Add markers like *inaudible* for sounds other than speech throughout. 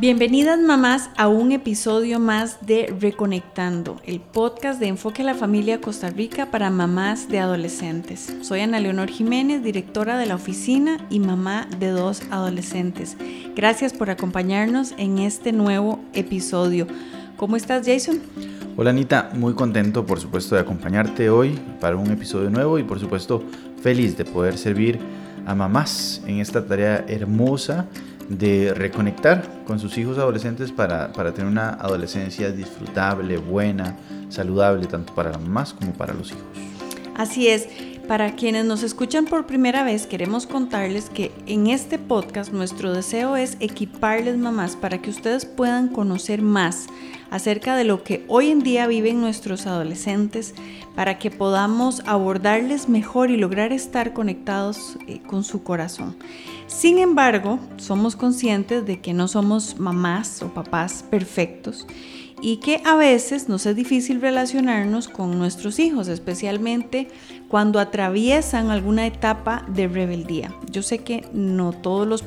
Bienvenidas mamás a un episodio más de Reconectando, el podcast de Enfoque a la Familia Costa Rica para mamás de adolescentes. Soy Ana Leonor Jiménez, directora de la oficina y mamá de dos adolescentes. Gracias por acompañarnos en este nuevo episodio. ¿Cómo estás Jason? Hola Anita, muy contento por supuesto de acompañarte hoy para un episodio nuevo y por supuesto feliz de poder servir a mamás en esta tarea hermosa de reconectar con sus hijos adolescentes para, para, tener una adolescencia disfrutable, buena, saludable, tanto para las mamás como para los hijos. Así es. Para quienes nos escuchan por primera vez, queremos contarles que en este podcast nuestro deseo es equiparles mamás para que ustedes puedan conocer más acerca de lo que hoy en día viven nuestros adolescentes, para que podamos abordarles mejor y lograr estar conectados eh, con su corazón. Sin embargo, somos conscientes de que no somos mamás o papás perfectos y que a veces nos es difícil relacionarnos con nuestros hijos, especialmente cuando atraviesan alguna etapa de rebeldía. Yo sé que no todos los,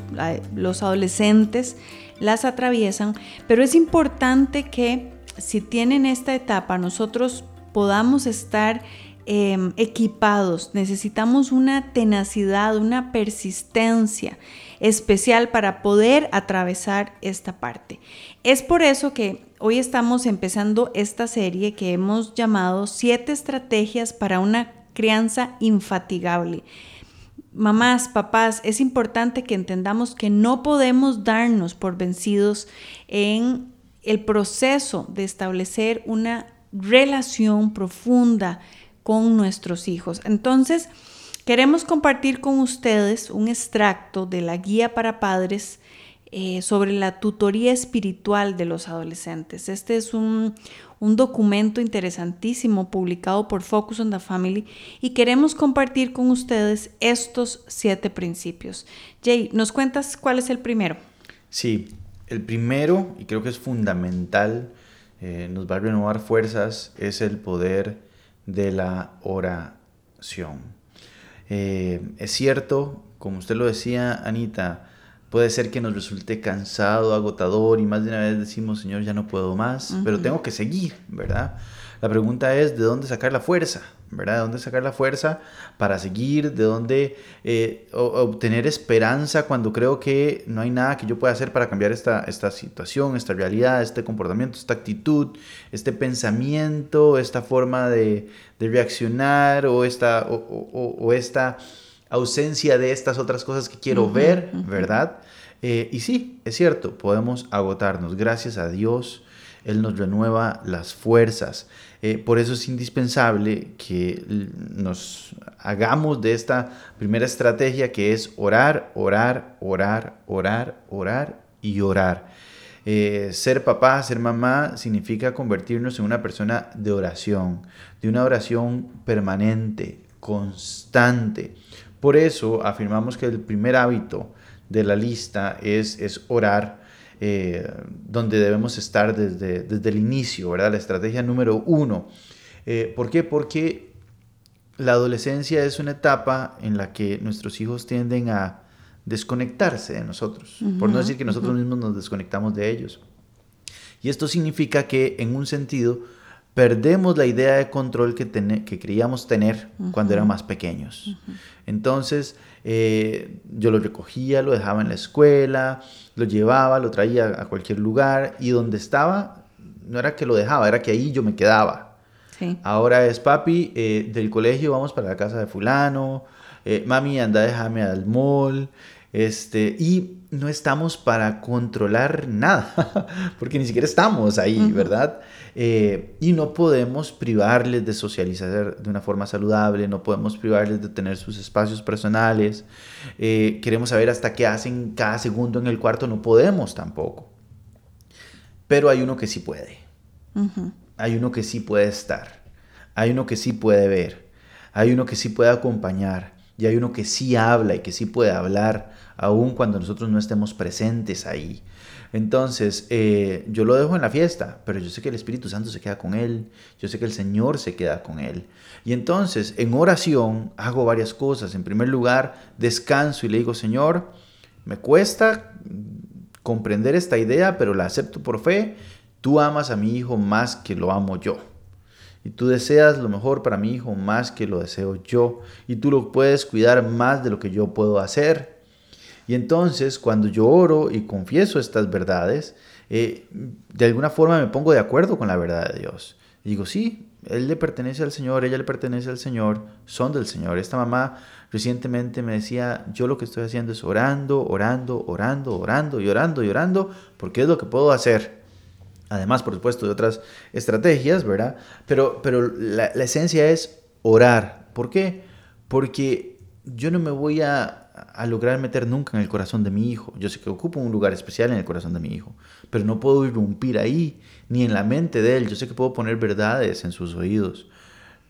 los adolescentes las atraviesan, pero es importante que si tienen esta etapa nosotros podamos estar em, equipados. Necesitamos una tenacidad, una persistencia especial para poder atravesar esta parte. Es por eso que Hoy estamos empezando esta serie que hemos llamado Siete estrategias para una crianza infatigable. Mamás, papás, es importante que entendamos que no podemos darnos por vencidos en el proceso de establecer una relación profunda con nuestros hijos. Entonces, queremos compartir con ustedes un extracto de la guía para padres eh, sobre la tutoría espiritual de los adolescentes. Este es un, documento interesantísimo publicado por Focus on the Family y queremos compartir con ustedes estos siete principios. Jay, ¿nos cuentas cuál es el primero? Sí, el primero, y creo que es fundamental, eh, nos va a renovar fuerzas, es el poder de la oración. Eh, es cierto, como usted lo decía, Anita, Puede ser que nos resulte cansado, agotador y más de una vez decimos, Señor, ya no puedo más, pero tengo que seguir, ¿verdad? La pregunta es, ¿de dónde sacar la fuerza? ¿Verdad? ¿De dónde sacar la fuerza para seguir? ¿De dónde eh, obtener esperanza cuando creo que no hay nada que yo pueda hacer para cambiar esta, esta situación, esta realidad, este comportamiento, esta actitud, este pensamiento, esta forma de, reaccionar o esta, o esta ausencia de estas otras cosas que quiero ver, ¿verdad? Eh, y sí, es cierto, podemos agotarnos. Gracias a Dios, Él nos renueva las fuerzas. Eh, por eso es indispensable que nos hagamos de esta primera estrategia que es orar, orar, orar, orar, orar y orar. Eh, ser papá, ser mamá, significa convertirnos en una persona de oración, de una oración permanente, constante. Por eso afirmamos que el primer hábito de la lista es, es orar, eh, donde debemos estar desde, desde, el inicio, ¿verdad? La estrategia número uno. Eh, ¿Por qué? Porque la adolescencia es una etapa en la que nuestros hijos tienden a desconectarse de nosotros, por no decir que nosotros mismos nos desconectamos de ellos. Y esto significa que en un sentido perdemos la idea de control que, que creíamos tener cuando eran más pequeños. Entonces, eh, yo lo recogía, lo dejaba en la escuela, lo llevaba, lo traía a cualquier lugar y donde estaba, no era que lo dejaba, era que ahí yo me quedaba. Ahora es papi, eh, del colegio vamos para la casa de fulano, eh, mami anda, déjame al mall, este, y no estamos para controlar nada, *laughs* porque ni siquiera estamos ahí, ¿verdad? Eh, y no podemos privarles de socializar de una forma saludable, no podemos privarles de tener sus espacios personales. Eh, queremos saber hasta qué hacen cada segundo en el cuarto, no podemos tampoco. Pero hay uno que sí puede. Hay uno que sí puede estar. Hay uno que sí puede ver. Hay uno que sí puede acompañar. Y hay uno que sí habla y que sí puede hablar aun cuando nosotros no estemos presentes ahí. Entonces, eh, yo lo dejo en la fiesta, pero yo sé que el Espíritu Santo se queda con él, yo sé que el Señor se queda con él. Y entonces, en oración, hago varias cosas. En primer lugar, descanso y le digo, Señor, me cuesta comprender esta idea, pero la acepto por fe. Tú amas a mi hijo más que lo amo yo. Y tú deseas lo mejor para mi hijo más que lo deseo yo. Y tú lo puedes cuidar más de lo que yo puedo hacer. Y entonces cuando yo oro y confieso estas verdades, eh, de alguna forma me pongo de acuerdo con la verdad de Dios. Digo, sí, él le pertenece al Señor, ella le pertenece al Señor, son del Señor. Esta mamá recientemente me decía, yo lo que estoy haciendo es orando, orando, orando, orando y orando y orando, porque es lo que puedo hacer. Además, por supuesto, de otras estrategias, ¿verdad? Pero, pero la, esencia es orar. ¿Por qué? Porque yo no me voy a a lograr meter nunca en el corazón de mi hijo. Yo sé que ocupo un lugar especial en el corazón de mi hijo, pero no puedo irrumpir ahí, ni en la mente de él. Yo sé que puedo poner verdades en sus oídos,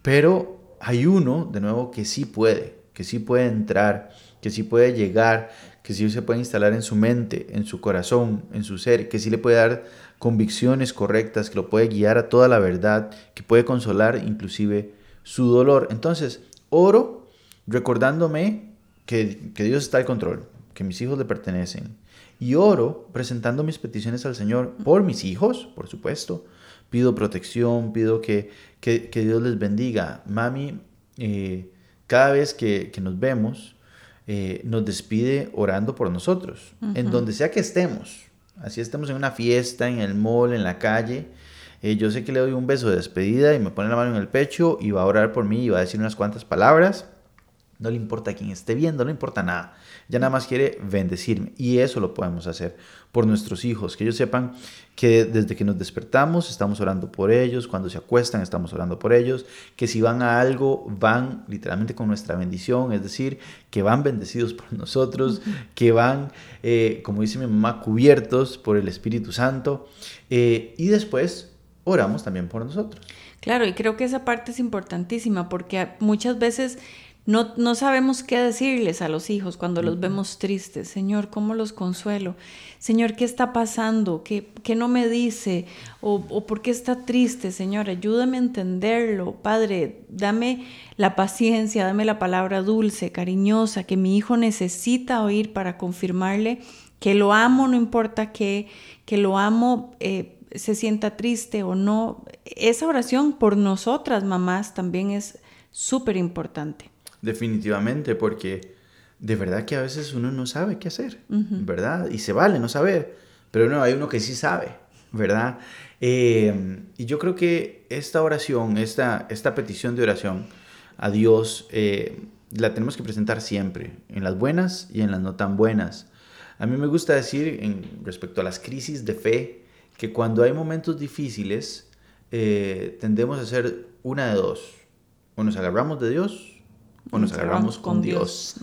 pero hay uno, de nuevo, que sí puede, que sí puede entrar, que sí puede llegar, que sí se puede instalar en su mente, en su corazón, en su ser, que sí le puede dar convicciones correctas, que lo puede guiar a toda la verdad, que puede consolar inclusive su dolor. Entonces, oro recordándome que, Dios está al control, que mis hijos le pertenecen. Y oro presentando mis peticiones al Señor por mis hijos, por supuesto. Pido protección, pido que, que, Dios les bendiga. Mami, eh, cada vez que, nos vemos, eh, nos despide orando por nosotros, en donde sea que estemos. Así estemos en una fiesta, en el mall, en la calle. Eh, yo sé que le doy un beso de despedida y me pone la mano en el pecho y va a orar por mí y va a decir unas cuantas palabras no le importa quién esté viendo, no le importa nada. Ya nada más quiere bendecirme. Y eso lo podemos hacer por nuestros hijos. Que ellos sepan que desde que nos despertamos estamos orando por ellos. Cuando se acuestan estamos orando por ellos. Que si van a algo, van literalmente con nuestra bendición. Es decir, que van bendecidos por nosotros. Que van, eh, como dice mi mamá, cubiertos por el Espíritu Santo. Eh, y después oramos también por nosotros. Claro, y creo que esa parte es importantísima porque muchas veces no, no, sabemos qué decirles a los hijos cuando los vemos tristes. Señor, ¿cómo los consuelo? Señor, ¿qué está pasando? ¿Qué, qué no me dice? O, o, por qué está triste? Señor, ayúdame a entenderlo. Padre, dame la paciencia, dame la palabra dulce, cariñosa, que mi hijo necesita oír para confirmarle que lo amo, no importa qué, que lo amo. Eh, se sienta triste o no. Esa oración por nosotras, mamás, también es súper importante definitivamente, porque de verdad que a veces uno no sabe qué hacer, ¿verdad? Y se vale no saber, pero no, hay uno que sí sabe, ¿verdad? Eh, y yo creo que esta oración, esta, esta petición de oración a Dios, eh, la tenemos que presentar siempre, en las buenas y en las no tan buenas. A mí me gusta decir en, respecto a las crisis de fe, que cuando hay momentos difíciles, eh, tendemos a hacer una de dos. O nos agarramos de Dios o nos, agarramos con, Dios.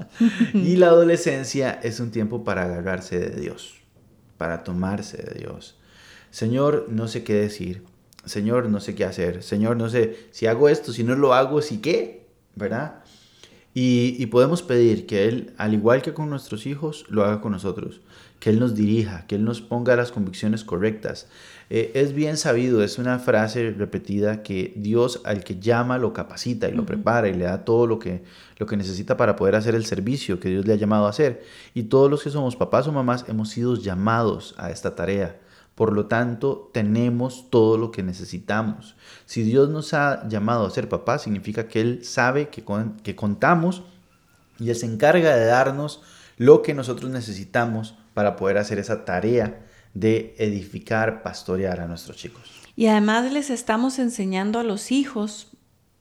*laughs* y la adolescencia es un tiempo para agarrarse de Dios, para tomarse de Dios. Señor, no sé qué decir. Señor, no sé qué hacer. Señor, no sé si hago esto, si no lo hago, si qué, ¿verdad? Y, y podemos pedir que Él, al igual que con nuestros hijos, lo haga con nosotros que Él nos dirija, que Él nos ponga las convicciones correctas. Eh, es bien sabido, es una frase repetida que Dios al que llama lo capacita y lo prepara y le da todo lo que, lo que necesita para poder hacer el servicio que Dios le ha llamado a hacer. Y todos los que somos papás o mamás hemos sido llamados a esta tarea. Por lo tanto, tenemos todo lo que necesitamos. Si Dios nos ha llamado a ser papás, significa que Él sabe que, que contamos y Él se encarga de darnos lo que nosotros necesitamos para poder hacer esa tarea de edificar, pastorear a nuestros chicos. Y además les estamos enseñando a los hijos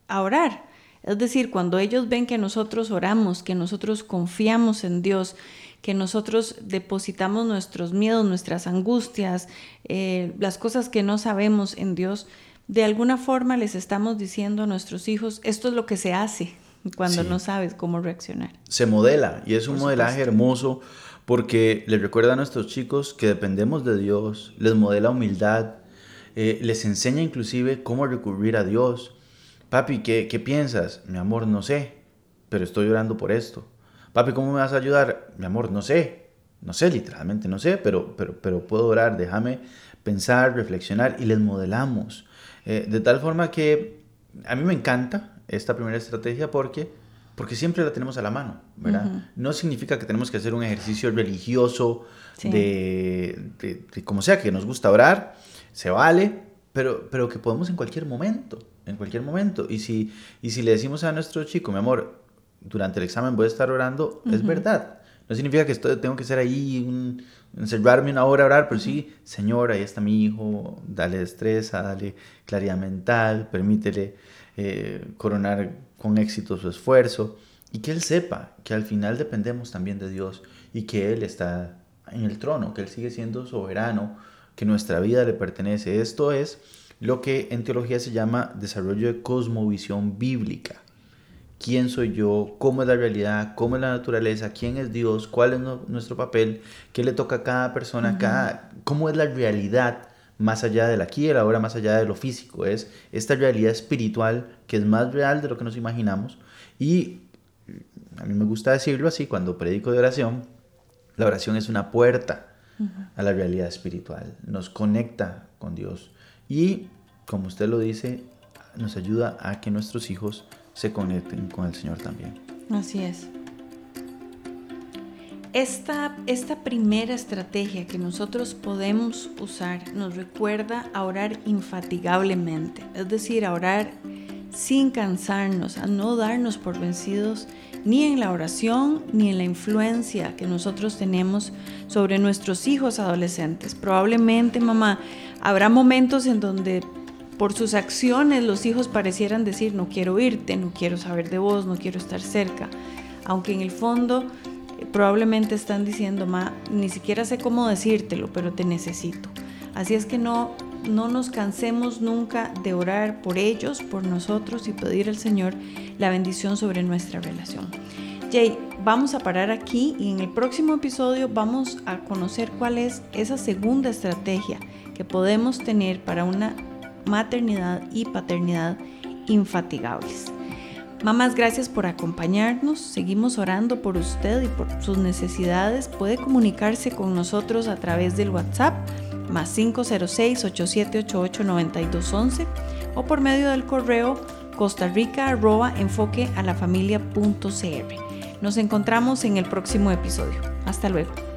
a orar. Es decir, cuando ellos ven que nosotros oramos, que nosotros confiamos en Dios, que nosotros depositamos nuestros miedos, nuestras angustias, eh, las cosas que no sabemos en Dios, de alguna forma les estamos diciendo a nuestros hijos, esto es lo que se hace cuando no sabes cómo reaccionar. Se modela y es un modelaje hermoso porque les recuerda a nuestros chicos que dependemos de Dios, les modela humildad, eh, les enseña inclusive cómo recurrir a Dios. Papi, ¿qué, ¿qué piensas? Mi amor, no sé, pero estoy orando por esto. Papi, ¿cómo me vas a ayudar? Mi amor, no sé, no sé, literalmente no sé, pero, pero, pero puedo orar, déjame pensar, reflexionar y les modelamos. Eh, de tal forma que a mí me encanta esta primera estrategia porque porque siempre la tenemos a la mano, ¿verdad? No significa que tenemos que hacer un ejercicio religioso de, de, como sea, que nos gusta orar, se vale, pero, pero que podemos en cualquier momento, en cualquier momento. Y si, y si le decimos a nuestro chico, mi amor, durante el examen voy a estar orando, es verdad. No significa que esto, tengo que ser ahí, un, encerrarme una hora a orar, pero sí, Señor, ahí está mi hijo, dale destreza, dale claridad mental, permítele eh, coronar con éxito su esfuerzo y que Él sepa que al final dependemos también de Dios y que Él está en el trono, que Él sigue siendo soberano, que nuestra vida le pertenece. Esto es lo que en teología se llama desarrollo de cosmovisión bíblica. ¿Quién soy yo? ¿Cómo es la realidad? ¿Cómo es la naturaleza? ¿Quién es Dios? ¿Cuál es nuestro papel? ¿Qué le toca a cada persona? cada, ¿Cómo es la realidad más allá del aquí y el ahora, más allá de lo físico? Es esta realidad espiritual que es más real de lo que nos imaginamos. Y a mí me gusta decirlo así, cuando predico de oración, la oración es una puerta a la realidad espiritual, nos conecta con Dios y, como usted lo dice, nos ayuda a que nuestros hijos se conecten con el Señor también. Así es. Esta, esta primera estrategia que nosotros podemos usar nos recuerda a orar infatigablemente, es decir, a orar sin cansarnos, a no darnos por vencidos ni en la oración ni en la influencia que nosotros tenemos sobre nuestros hijos adolescentes. Probablemente, mamá, habrá momentos en donde por sus acciones los hijos parecieran decir, no quiero irte, no quiero saber de vos, no quiero estar cerca, aunque en el fondo probablemente están diciendo, ma, ni siquiera sé cómo decírtelo, pero te necesito. Así es que no no nos cansemos nunca de orar por ellos, por nosotros y pedir al Señor la bendición sobre nuestra relación. Jay, vamos a parar aquí y en el próximo episodio vamos a conocer cuál es esa segunda estrategia que podemos tener para una maternidad y paternidad infatigables. Mamás, gracias por acompañarnos. Seguimos orando por usted y por sus necesidades. Puede comunicarse con nosotros a través del WhatsApp más 506-8788-9211 o por medio del correo costarrica.enfoquealafamilia.cr. Nos encontramos en el próximo episodio. Hasta luego.